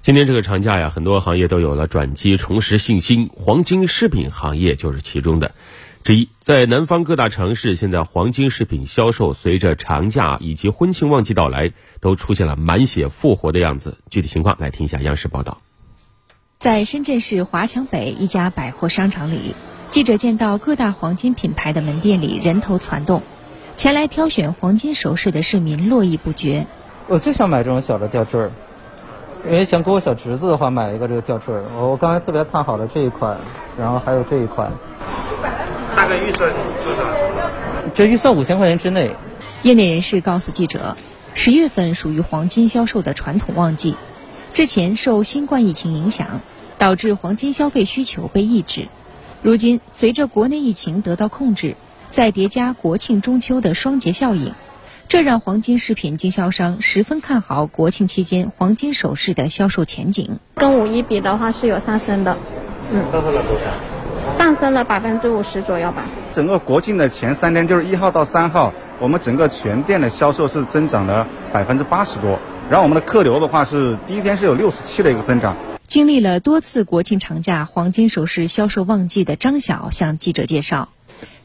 今天这个长假呀，很多行业都有了转机，重拾信心。黄金饰品行业就是其中的之一。在南方各大城市，现在黄金饰品销售随着长假以及婚庆旺季到来，都出现了满血复活的样子。具体情况来听一下央视报道。在深圳市华强北一家百货商场里，记者见到各大黄金品牌的门店里人头攒动，前来挑选黄金首饰的市民络绎不绝。我就想买这种小的吊坠儿。因为想给我小侄子的话买一个这个吊坠儿，我我刚才特别看好了这一款，然后还有这一款。大概预算多少？这预算五千块钱之内。业内人士告诉记者，十月份属于黄金销售的传统旺季，之前受新冠疫情影响，导致黄金消费需求被抑制。如今随着国内疫情得到控制，再叠加国庆中秋的双节效应。这让黄金饰品经销商十分看好国庆期间黄金首饰的销售前景。跟五一比的话是有上升的，嗯，上升了多少？上升了百分之五十左右吧。整个国庆的前三天，就是一号到三号，我们整个全店的销售是增长了百分之八十多。然后我们的客流的话是第一天是有六十七的一个增长。经历了多次国庆长假黄金首饰销售旺季的张晓向记者介绍，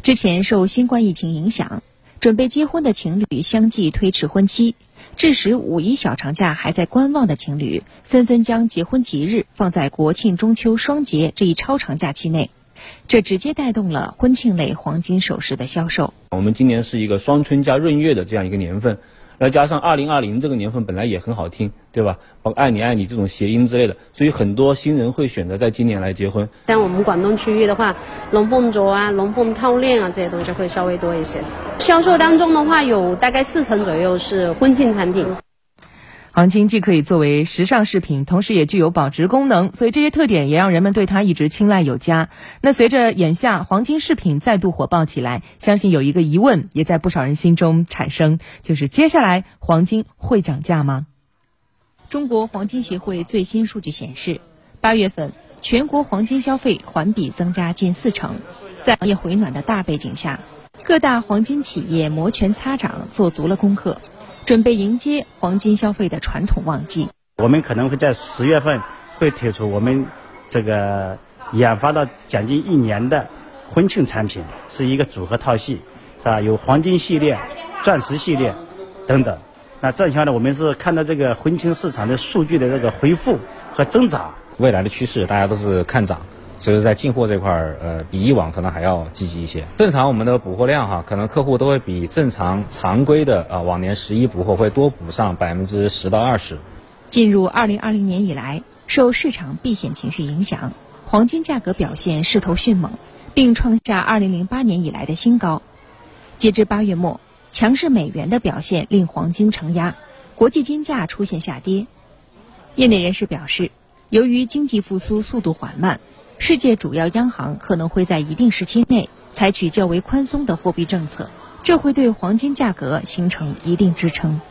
之前受新冠疫情影响。准备结婚的情侣相继推迟婚期，致使五一小长假还在观望的情侣纷纷将结婚吉日放在国庆中秋双节这一超长假期内，这直接带动了婚庆类黄金首饰的销售。我们今年是一个双春加闰月的这样一个年份。再加上二零二零这个年份本来也很好听，对吧？包括爱你爱你这种谐音之类的，所以很多新人会选择在今年来结婚。但我们广东区域的话，龙凤镯啊、龙凤套链啊这些东西会稍微多一些。销售当中的话，有大概四成左右是婚庆产品。黄金既可以作为时尚饰品，同时也具有保值功能，所以这些特点也让人们对它一直青睐有加。那随着眼下黄金饰品再度火爆起来，相信有一个疑问也在不少人心中产生，就是接下来黄金会涨价吗？中国黄金协会最新数据显示，八月份全国黄金消费环比增加近四成，在行业回暖的大背景下，各大黄金企业摩拳擦掌，做足了功课。准备迎接黄金消费的传统旺季。我们可能会在十月份会推出我们这个研发了将近一年的婚庆产品，是一个组合套系，是吧？有黄金系列、钻石系列等等。那这情况呢，我们是看到这个婚庆市场的数据的这个恢复和增长，未来的趋势大家都是看涨。所以在进货这块儿，呃，比以往可能还要积极一些。正常我们的补货量哈，可能客户都会比正常常规的啊往年十一补货会多补上百分之十到二十。进入二零二零年以来，受市场避险情绪影响，黄金价格表现势头迅猛，并创下二零零八年以来的新高。截至八月末，强势美元的表现令黄金承压，国际金价出现下跌。业内人士表示，由于经济复苏速度缓慢。世界主要央行可能会在一定时期内采取较为宽松的货币政策，这会对黄金价格形成一定支撑。